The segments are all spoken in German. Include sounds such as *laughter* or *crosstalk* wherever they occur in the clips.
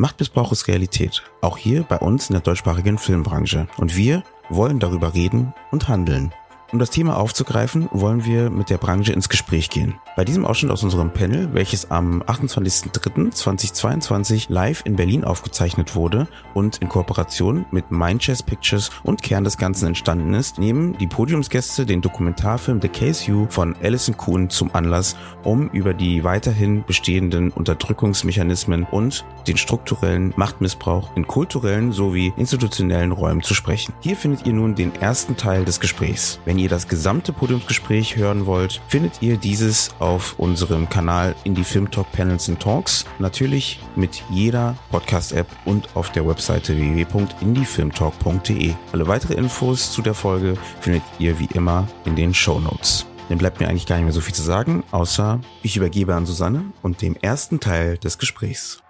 Machtmissbrauch ist Realität, auch hier bei uns in der deutschsprachigen Filmbranche. Und wir wollen darüber reden und handeln. Um das Thema aufzugreifen, wollen wir mit der Branche ins Gespräch gehen. Bei diesem Ausschnitt aus unserem Panel, welches am 28.03.2022 live in Berlin aufgezeichnet wurde und in Kooperation mit Mindchess Pictures und Kern des Ganzen entstanden ist, nehmen die Podiumsgäste den Dokumentarfilm The Case You von Alison Kuhn zum Anlass, um über die weiterhin bestehenden Unterdrückungsmechanismen und den strukturellen Machtmissbrauch in kulturellen sowie institutionellen Räumen zu sprechen. Hier findet ihr nun den ersten Teil des Gesprächs. Wenn ihr das gesamte Podiumsgespräch hören wollt, findet ihr dieses auf unserem Kanal Indie Film Talk Panels and Talks. Natürlich mit jeder Podcast-App und auf der Webseite www.indiefilmtalk.de. Alle weitere Infos zu der Folge findet ihr wie immer in den Show Notes. Dann bleibt mir eigentlich gar nicht mehr so viel zu sagen, außer ich übergebe an Susanne und dem ersten Teil des Gesprächs.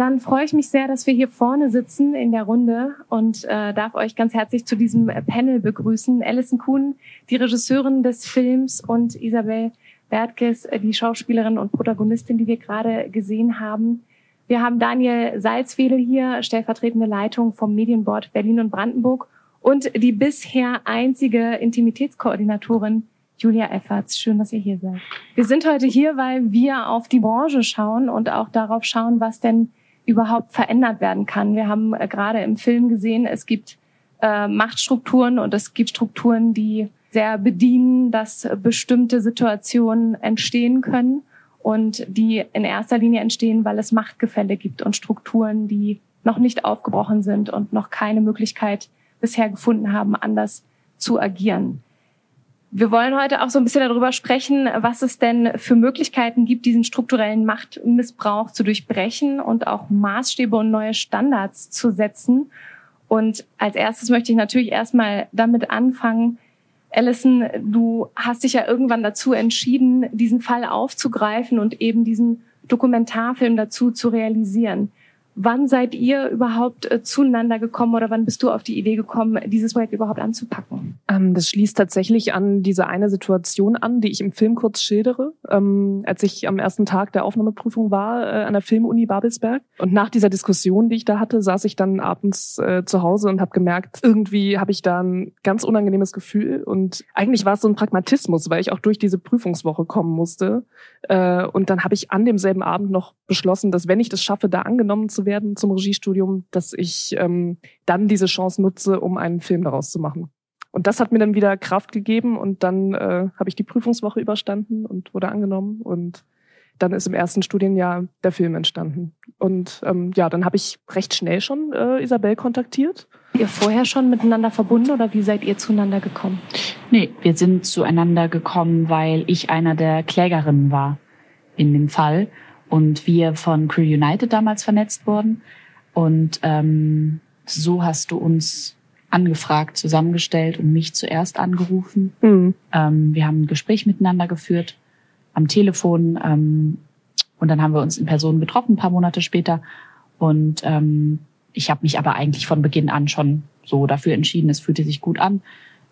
Dann freue ich mich sehr, dass wir hier vorne sitzen in der Runde und äh, darf euch ganz herzlich zu diesem Panel begrüßen. Alison Kuhn, die Regisseurin des Films und Isabel Bertkes, die Schauspielerin und Protagonistin, die wir gerade gesehen haben. Wir haben Daniel Salzwedel hier, stellvertretende Leitung vom Medienboard Berlin und Brandenburg und die bisher einzige Intimitätskoordinatorin Julia Efferts. Schön, dass ihr hier seid. Wir sind heute hier, weil wir auf die Branche schauen und auch darauf schauen, was denn überhaupt verändert werden kann. Wir haben äh, gerade im Film gesehen, es gibt äh, Machtstrukturen und es gibt Strukturen, die sehr bedienen, dass bestimmte Situationen entstehen können und die in erster Linie entstehen, weil es Machtgefälle gibt und Strukturen, die noch nicht aufgebrochen sind und noch keine Möglichkeit bisher gefunden haben, anders zu agieren. Wir wollen heute auch so ein bisschen darüber sprechen, was es denn für Möglichkeiten gibt, diesen strukturellen Machtmissbrauch zu durchbrechen und auch Maßstäbe und neue Standards zu setzen. Und als erstes möchte ich natürlich erstmal damit anfangen, Alison, du hast dich ja irgendwann dazu entschieden, diesen Fall aufzugreifen und eben diesen Dokumentarfilm dazu zu realisieren. Wann seid ihr überhaupt äh, zueinander gekommen oder wann bist du auf die Idee gekommen, dieses Projekt überhaupt anzupacken? Ähm, das schließt tatsächlich an diese eine Situation an, die ich im Film kurz schildere, ähm, als ich am ersten Tag der Aufnahmeprüfung war äh, an der Filmuni Babelsberg. Und nach dieser Diskussion, die ich da hatte, saß ich dann abends äh, zu Hause und habe gemerkt, irgendwie habe ich da ein ganz unangenehmes Gefühl. Und eigentlich war es so ein Pragmatismus, weil ich auch durch diese Prüfungswoche kommen musste. Und dann habe ich an demselben Abend noch beschlossen, dass wenn ich das schaffe, da angenommen zu werden, werden zum Regiestudium, dass ich ähm, dann diese Chance nutze, um einen Film daraus zu machen. Und das hat mir dann wieder Kraft gegeben und dann äh, habe ich die Prüfungswoche überstanden und wurde angenommen und dann ist im ersten Studienjahr der Film entstanden. Und ähm, ja, dann habe ich recht schnell schon äh, Isabel kontaktiert. Ihr vorher schon miteinander verbunden oder wie seid ihr zueinander gekommen? Nee, wir sind zueinander gekommen, weil ich einer der Klägerinnen war in dem Fall und wir von Crew United damals vernetzt wurden. Und ähm, so hast du uns angefragt, zusammengestellt und mich zuerst angerufen. Mhm. Ähm, wir haben ein Gespräch miteinander geführt am Telefon ähm, und dann haben wir uns in Person getroffen, ein paar Monate später. Und ähm, ich habe mich aber eigentlich von Beginn an schon so dafür entschieden, es fühlte sich gut an.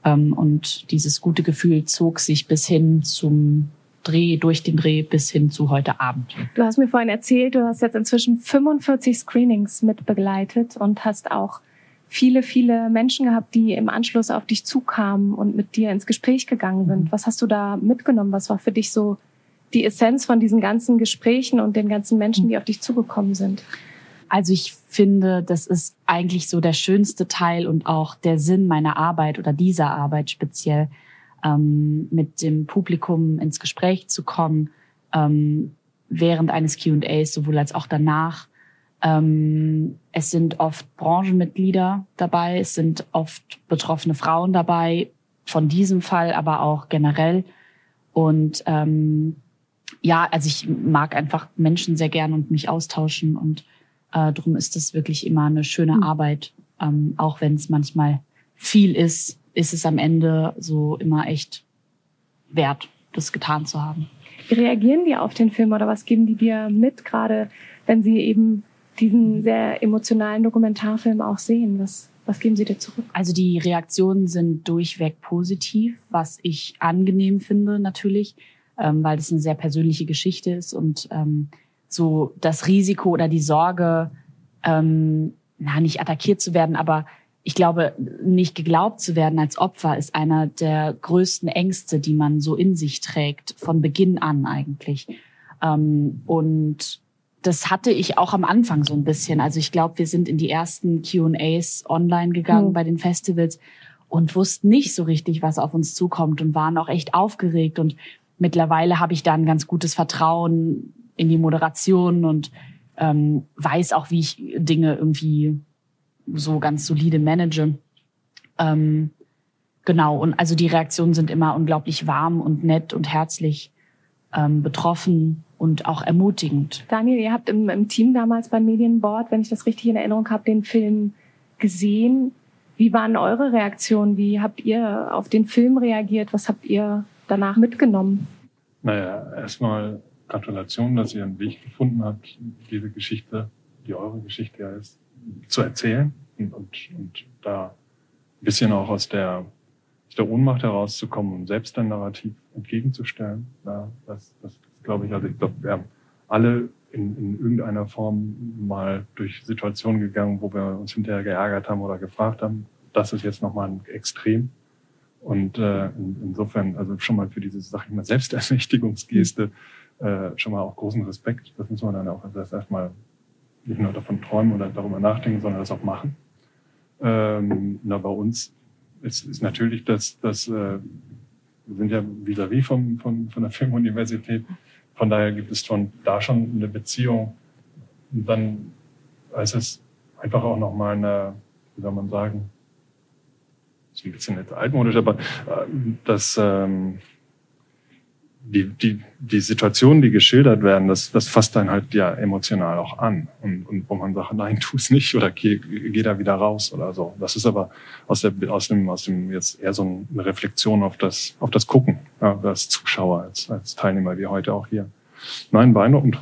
Ähm, und dieses gute Gefühl zog sich bis hin zum Dreh, durch den Dreh bis hin zu heute Abend. Du hast mir vorhin erzählt, du hast jetzt inzwischen 45 Screenings mit begleitet und hast auch viele, viele Menschen gehabt, die im Anschluss auf dich zukamen und mit dir ins Gespräch gegangen sind. Mhm. Was hast du da mitgenommen? Was war für dich so die Essenz von diesen ganzen Gesprächen und den ganzen Menschen, die auf dich zugekommen sind? Also ich finde, das ist eigentlich so der schönste Teil und auch der Sinn meiner Arbeit oder dieser Arbeit speziell, ähm, mit dem Publikum ins Gespräch zu kommen, ähm, während eines Q&As, sowohl als auch danach. Ähm, es sind oft Branchenmitglieder dabei, es sind oft betroffene Frauen dabei, von diesem Fall, aber auch generell. Und ähm, ja, also ich mag einfach Menschen sehr gern und mich austauschen und äh, darum ist es wirklich immer eine schöne mhm. Arbeit, ähm, auch wenn es manchmal viel ist, ist es am Ende so immer echt wert, das getan zu haben. Wie reagieren die auf den Film oder was geben die dir mit, gerade wenn sie eben diesen sehr emotionalen Dokumentarfilm auch sehen? Was, was geben sie dir zurück? Also die Reaktionen sind durchweg positiv, was ich angenehm finde natürlich. ähm, weil das eine sehr persönliche Geschichte ist und ähm, so das Risiko oder die Sorge, ähm, na, nicht attackiert zu werden, aber ich glaube, nicht geglaubt zu werden als Opfer ist einer der größten Ängste, die man so in sich trägt, von Beginn an eigentlich. Ähm, und das hatte ich auch am Anfang so ein bisschen. Also ich glaube, wir sind in die ersten QAs online gegangen mhm. bei den Festivals und wussten nicht so richtig, was auf uns zukommt und waren auch echt aufgeregt. Und mittlerweile habe ich da ein ganz gutes Vertrauen in die Moderation und ähm, weiß auch, wie ich Dinge irgendwie so ganz solide manage. Ähm, genau, und also die Reaktionen sind immer unglaublich warm und nett und herzlich ähm, betroffen und auch ermutigend. Daniel, ihr habt im, im Team damals beim Medienboard, wenn ich das richtig in Erinnerung habe, den Film gesehen. Wie waren eure Reaktionen? Wie habt ihr auf den Film reagiert? Was habt ihr danach mitgenommen? Naja, erstmal Gratulation, dass ihr einen Weg gefunden habt, diese Geschichte, die eure Geschichte ja ist, zu erzählen und, und, und da ein bisschen auch aus der, aus der Ohnmacht herauszukommen und selbst ein Narrativ entgegenzustellen. Ja, das, das glaube ich, also ich glaube, wir haben alle in, in irgendeiner Form mal durch Situationen gegangen, wo wir uns hinterher geärgert haben oder gefragt haben. Das ist jetzt nochmal ein Extrem. Und äh, in, insofern, also schon mal für diese, sag ich mal, Selbstermächtigungsgeste äh, schon mal auch großen Respekt. Das muss man dann auch also erstmal nicht nur davon träumen oder darüber nachdenken, sondern das auch machen. Ähm, na, bei uns ist, ist natürlich das, das äh, wir sind ja vis-à-vis -vis vom, von, der Filmuniversität. Von daher gibt es schon da schon eine Beziehung. Und dann ist es einfach auch nochmal eine, wie soll man sagen, ist ein bisschen altmodisch, aber äh, das ähm, die, die, die Situationen, die geschildert werden, das, das fasst dann halt ja emotional auch an. Und, und wo man sagt, nein, *laughs* tu es nicht oder geh, geh da wieder raus oder so. Das ist aber aus, der, aus, dem, aus dem jetzt eher so eine Reflexion auf das, auf das Gucken, ja, als Zuschauer, als, als Teilnehmer, wie heute auch hier. Nein, beeindruckend.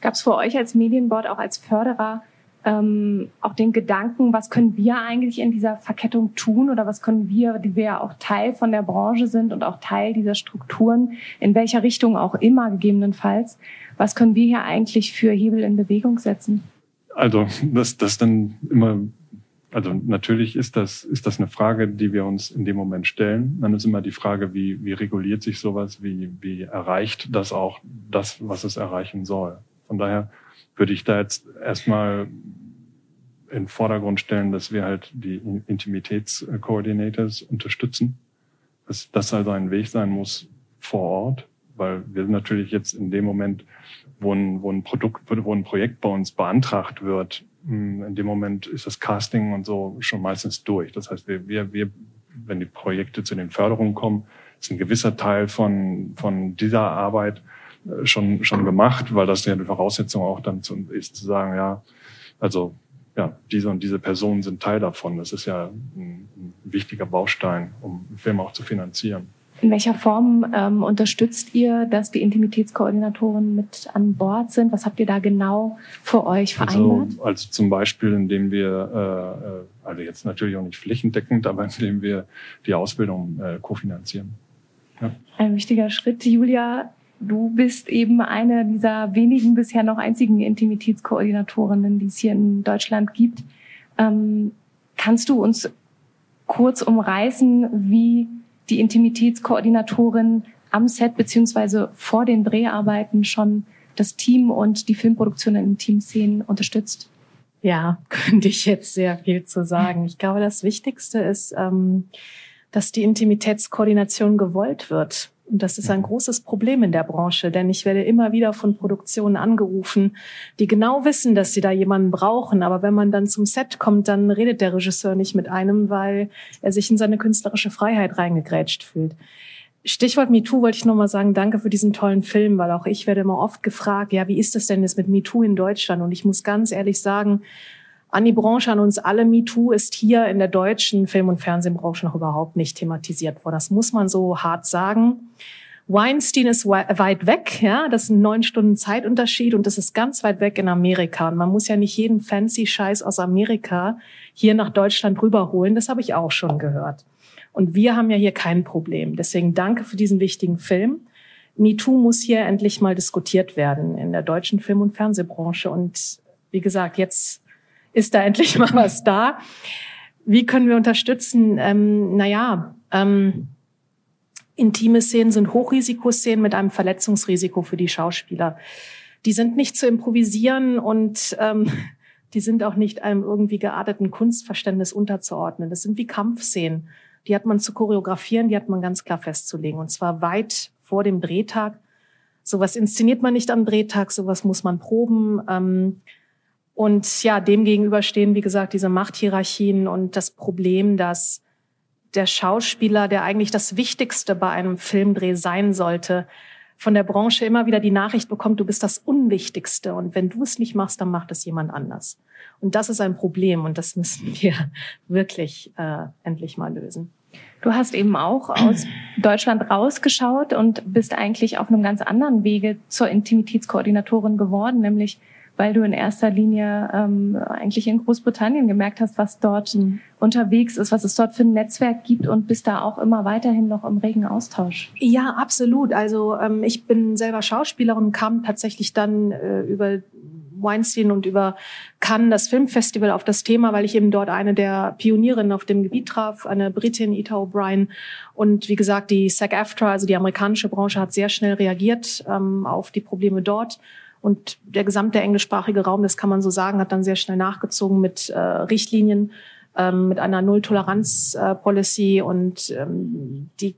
Gab es für euch als Medienboard, auch als Förderer, ähm, auch den Gedanken, was können wir eigentlich in dieser Verkettung tun oder was können wir, die wir ja auch Teil von der Branche sind und auch Teil dieser Strukturen, in welcher Richtung auch immer gegebenenfalls, was können wir hier eigentlich für Hebel in Bewegung setzen? Also das, das dann immer, also natürlich ist das, ist das eine Frage, die wir uns in dem Moment stellen. Dann ist immer die Frage, wie, wie reguliert sich sowas, wie, wie erreicht das auch das, was es erreichen soll. Von daher würde ich da jetzt erstmal in den Vordergrund stellen, dass wir halt die Intimitätskoordinators unterstützen. Dass das also ein Weg sein muss vor Ort, weil wir natürlich jetzt in dem Moment, wo ein, wo ein Produkt, wo ein Projekt bei uns beantragt wird, hm, in dem Moment ist das Casting und so schon meistens durch. Das heißt, wir, wir, wir wenn die Projekte zu den Förderungen kommen, ist ein gewisser Teil von, von dieser Arbeit schon, schon gemacht, weil das ja die Voraussetzung auch dann zu, ist zu sagen, ja, also ja, diese und diese Personen sind Teil davon. Das ist ja ein, ein wichtiger Baustein, um einen Film auch zu finanzieren. In welcher Form ähm, unterstützt ihr, dass die Intimitätskoordinatoren mit an Bord sind? Was habt ihr da genau für euch also, vereinbart? Also, also zum Beispiel, indem wir, äh, äh, also jetzt natürlich auch nicht flächendeckend, aber indem wir die Ausbildung äh, kofinanzieren. Ja. Ein wichtiger Schritt. Julia, Du bist eben eine dieser wenigen bisher noch einzigen Intimitätskoordinatorinnen, die es hier in Deutschland gibt. Ähm, kannst du uns kurz umreißen, wie die Intimitätskoordinatorin am Set beziehungsweise vor den Dreharbeiten schon das Team und die Filmproduktion in Teamszenen unterstützt? Ja, *laughs* könnte ich jetzt sehr viel zu sagen. Ich glaube, das Wichtigste ist, ähm, dass die Intimitätskoordination gewollt wird. Und das ist ein großes Problem in der Branche, denn ich werde immer wieder von Produktionen angerufen, die genau wissen, dass sie da jemanden brauchen. Aber wenn man dann zum Set kommt, dann redet der Regisseur nicht mit einem, weil er sich in seine künstlerische Freiheit reingegrätscht fühlt. Stichwort MeToo wollte ich nur mal sagen, danke für diesen tollen Film, weil auch ich werde immer oft gefragt, ja, wie ist das denn jetzt mit MeToo in Deutschland? Und ich muss ganz ehrlich sagen, an die Branche, an uns alle. MeToo ist hier in der deutschen Film- und Fernsehbranche noch überhaupt nicht thematisiert worden. Das muss man so hart sagen. Weinstein ist weit weg, ja, das sind neun Stunden Zeitunterschied und das ist ganz weit weg in Amerika. Und man muss ja nicht jeden fancy Scheiß aus Amerika hier nach Deutschland rüberholen. Das habe ich auch schon gehört. Und wir haben ja hier kein Problem. Deswegen danke für diesen wichtigen Film. MeToo muss hier endlich mal diskutiert werden in der deutschen Film- und Fernsehbranche. Und wie gesagt, jetzt ist da endlich mal was da. Wie können wir unterstützen? Ähm, naja, ähm, intime Szenen sind Hochrisikoszenen mit einem Verletzungsrisiko für die Schauspieler. Die sind nicht zu improvisieren und ähm, die sind auch nicht einem irgendwie gearteten Kunstverständnis unterzuordnen. Das sind wie Kampfszenen. Die hat man zu choreografieren, die hat man ganz klar festzulegen. Und zwar weit vor dem Drehtag. Sowas inszeniert man nicht am Drehtag, sowas muss man proben. Ähm, und ja, dem gegenüber stehen, wie gesagt, diese Machthierarchien und das Problem, dass der Schauspieler, der eigentlich das Wichtigste bei einem Filmdreh sein sollte, von der Branche immer wieder die Nachricht bekommt, du bist das Unwichtigste und wenn du es nicht machst, dann macht es jemand anders. Und das ist ein Problem und das müssen *laughs* wir wirklich äh, endlich mal lösen. Du hast eben auch aus *clears throat* Deutschland rausgeschaut und bist eigentlich auf einem ganz anderen Wege zur Intimitätskoordinatorin geworden, nämlich weil du in erster Linie ähm, eigentlich in Großbritannien gemerkt hast, was dort mhm. unterwegs ist, was es dort für ein Netzwerk gibt und bist da auch immer weiterhin noch im regen Austausch. Ja, absolut. Also ähm, ich bin selber Schauspielerin und kam tatsächlich dann äh, über Weinstein und über Cannes, das Filmfestival, auf das Thema, weil ich eben dort eine der Pionierinnen auf dem Gebiet traf, eine Britin, Ita O'Brien. Und wie gesagt, die SAG-AFTRA, also die amerikanische Branche, hat sehr schnell reagiert ähm, auf die Probleme dort. Und der gesamte englischsprachige Raum, das kann man so sagen, hat dann sehr schnell nachgezogen mit äh, Richtlinien, ähm, mit einer Null-Toleranz-Policy und ähm, die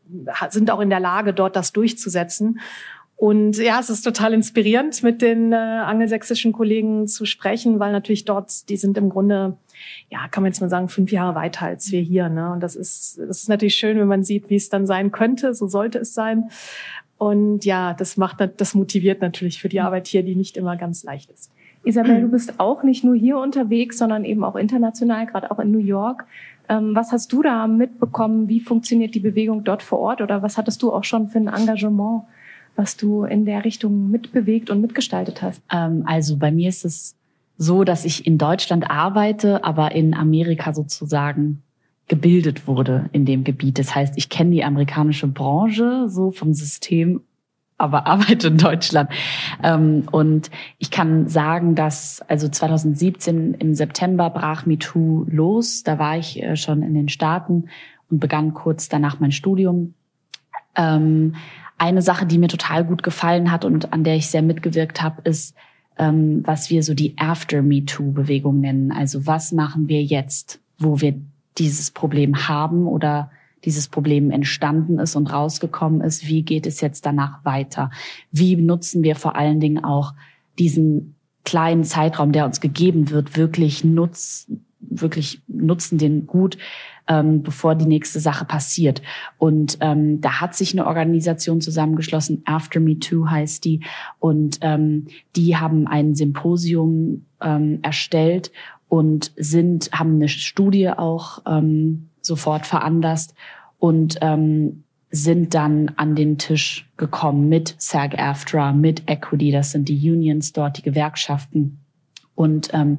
sind auch in der Lage, dort das durchzusetzen. Und ja, es ist total inspirierend, mit den äh, angelsächsischen Kollegen zu sprechen, weil natürlich dort, die sind im Grunde, ja, kann man jetzt mal sagen, fünf Jahre weiter als wir hier. Ne? Und das ist, das ist natürlich schön, wenn man sieht, wie es dann sein könnte. So sollte es sein. Und ja, das macht, das motiviert natürlich für die Arbeit hier, die nicht immer ganz leicht ist. Isabel, du bist auch nicht nur hier unterwegs, sondern eben auch international, gerade auch in New York. Ähm, was hast du da mitbekommen? Wie funktioniert die Bewegung dort vor Ort? Oder was hattest du auch schon für ein Engagement, was du in der Richtung mitbewegt und mitgestaltet hast? Ähm, also bei mir ist es so, dass ich in Deutschland arbeite, aber in Amerika sozusagen gebildet wurde in dem Gebiet. Das heißt, ich kenne die amerikanische Branche so vom System, aber *laughs* arbeite in Deutschland. Ähm, und ich kann sagen, dass also 2017 im September brach MeToo los. Da war ich äh, schon in den Staaten und begann kurz danach mein Studium. Ähm, eine Sache, die mir total gut gefallen hat und an der ich sehr mitgewirkt habe, ist, ähm, was wir so die After MeToo-Bewegung nennen. Also was machen wir jetzt, wo wir dieses Problem haben oder dieses Problem entstanden ist und rausgekommen ist, wie geht es jetzt danach weiter? Wie nutzen wir vor allen Dingen auch diesen kleinen Zeitraum, der uns gegeben wird, wirklich nutz, wirklich nutzen den gut, ähm, bevor die nächste Sache passiert. Und ähm, da hat sich eine Organisation zusammengeschlossen, After Me Too heißt die, und ähm, die haben ein Symposium ähm, erstellt und sind, haben eine Studie auch ähm, sofort veranlasst und ähm, sind dann an den Tisch gekommen mit SAG-AFTRA, mit Equity, das sind die Unions dort, die Gewerkschaften. Und ähm,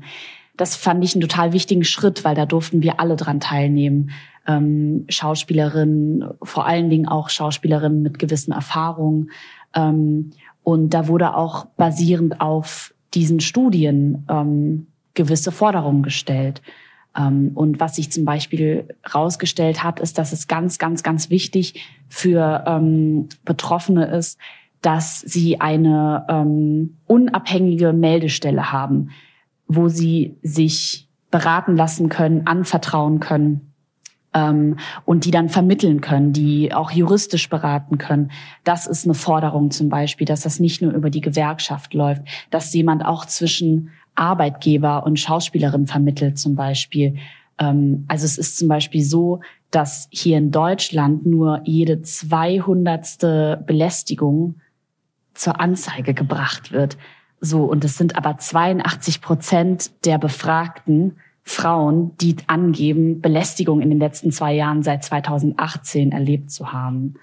das fand ich einen total wichtigen Schritt, weil da durften wir alle dran teilnehmen. Ähm, Schauspielerinnen, vor allen Dingen auch Schauspielerinnen mit gewissen Erfahrungen. Ähm, und da wurde auch basierend auf diesen Studien ähm, gewisse Forderungen gestellt. Ähm, und was sich zum Beispiel rausgestellt hat, ist, dass es ganz, ganz, ganz wichtig für ähm, Betroffene ist, dass sie eine ähm, unabhängige Meldestelle haben, wo sie sich beraten lassen können, anvertrauen können und die dann vermitteln können, die auch juristisch beraten können. Das ist eine Forderung zum Beispiel, dass das nicht nur über die Gewerkschaft läuft, dass jemand auch zwischen Arbeitgeber und Schauspielerin vermittelt zum Beispiel. Ähm, also es ist zum Beispiel so, dass hier in Deutschland nur jede zweihundertste Belästigung zur Anzeige gebracht wird. So, und es sind aber 82 Prozent der Befragten Frauen, die angeben, Belästigung in den letzten zwei Jahren seit 2018 erlebt zu haben.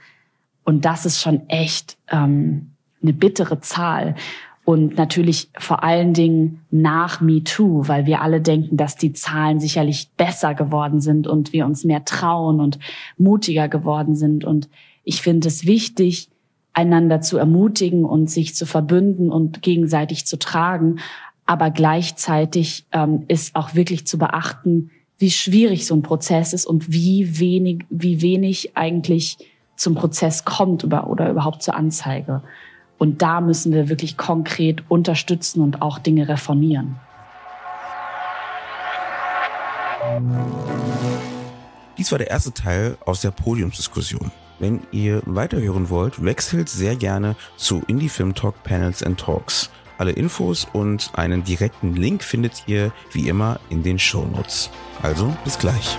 Und das ist schon echt ähm, eine bittere Zahl. Und natürlich vor allen Dingen nach MeToo, weil wir alle denken, dass die Zahlen sicherlich besser geworden sind und wir uns mehr trauen und mutiger geworden sind. Und ich finde es wichtig, einander zu ermutigen und sich zu verbünden und gegenseitig zu tragen. Aber gleichzeitig ähm, ist auch wirklich zu beachten, wie schwierig so ein Prozess ist und wie wenig, wie wenig eigentlich zum Prozess kommt oder, oder überhaupt zur Anzeige. Und da müssen wir wirklich konkret unterstützen und auch Dinge reformieren. Dies war der erste Teil aus der Podiumsdiskussion. Wenn ihr weiterhören wollt, wechselt sehr gerne zu Indie Film Talk Panels and Talks. Alle Infos und einen direkten Link findet ihr wie immer in den Show Notes. Also bis gleich.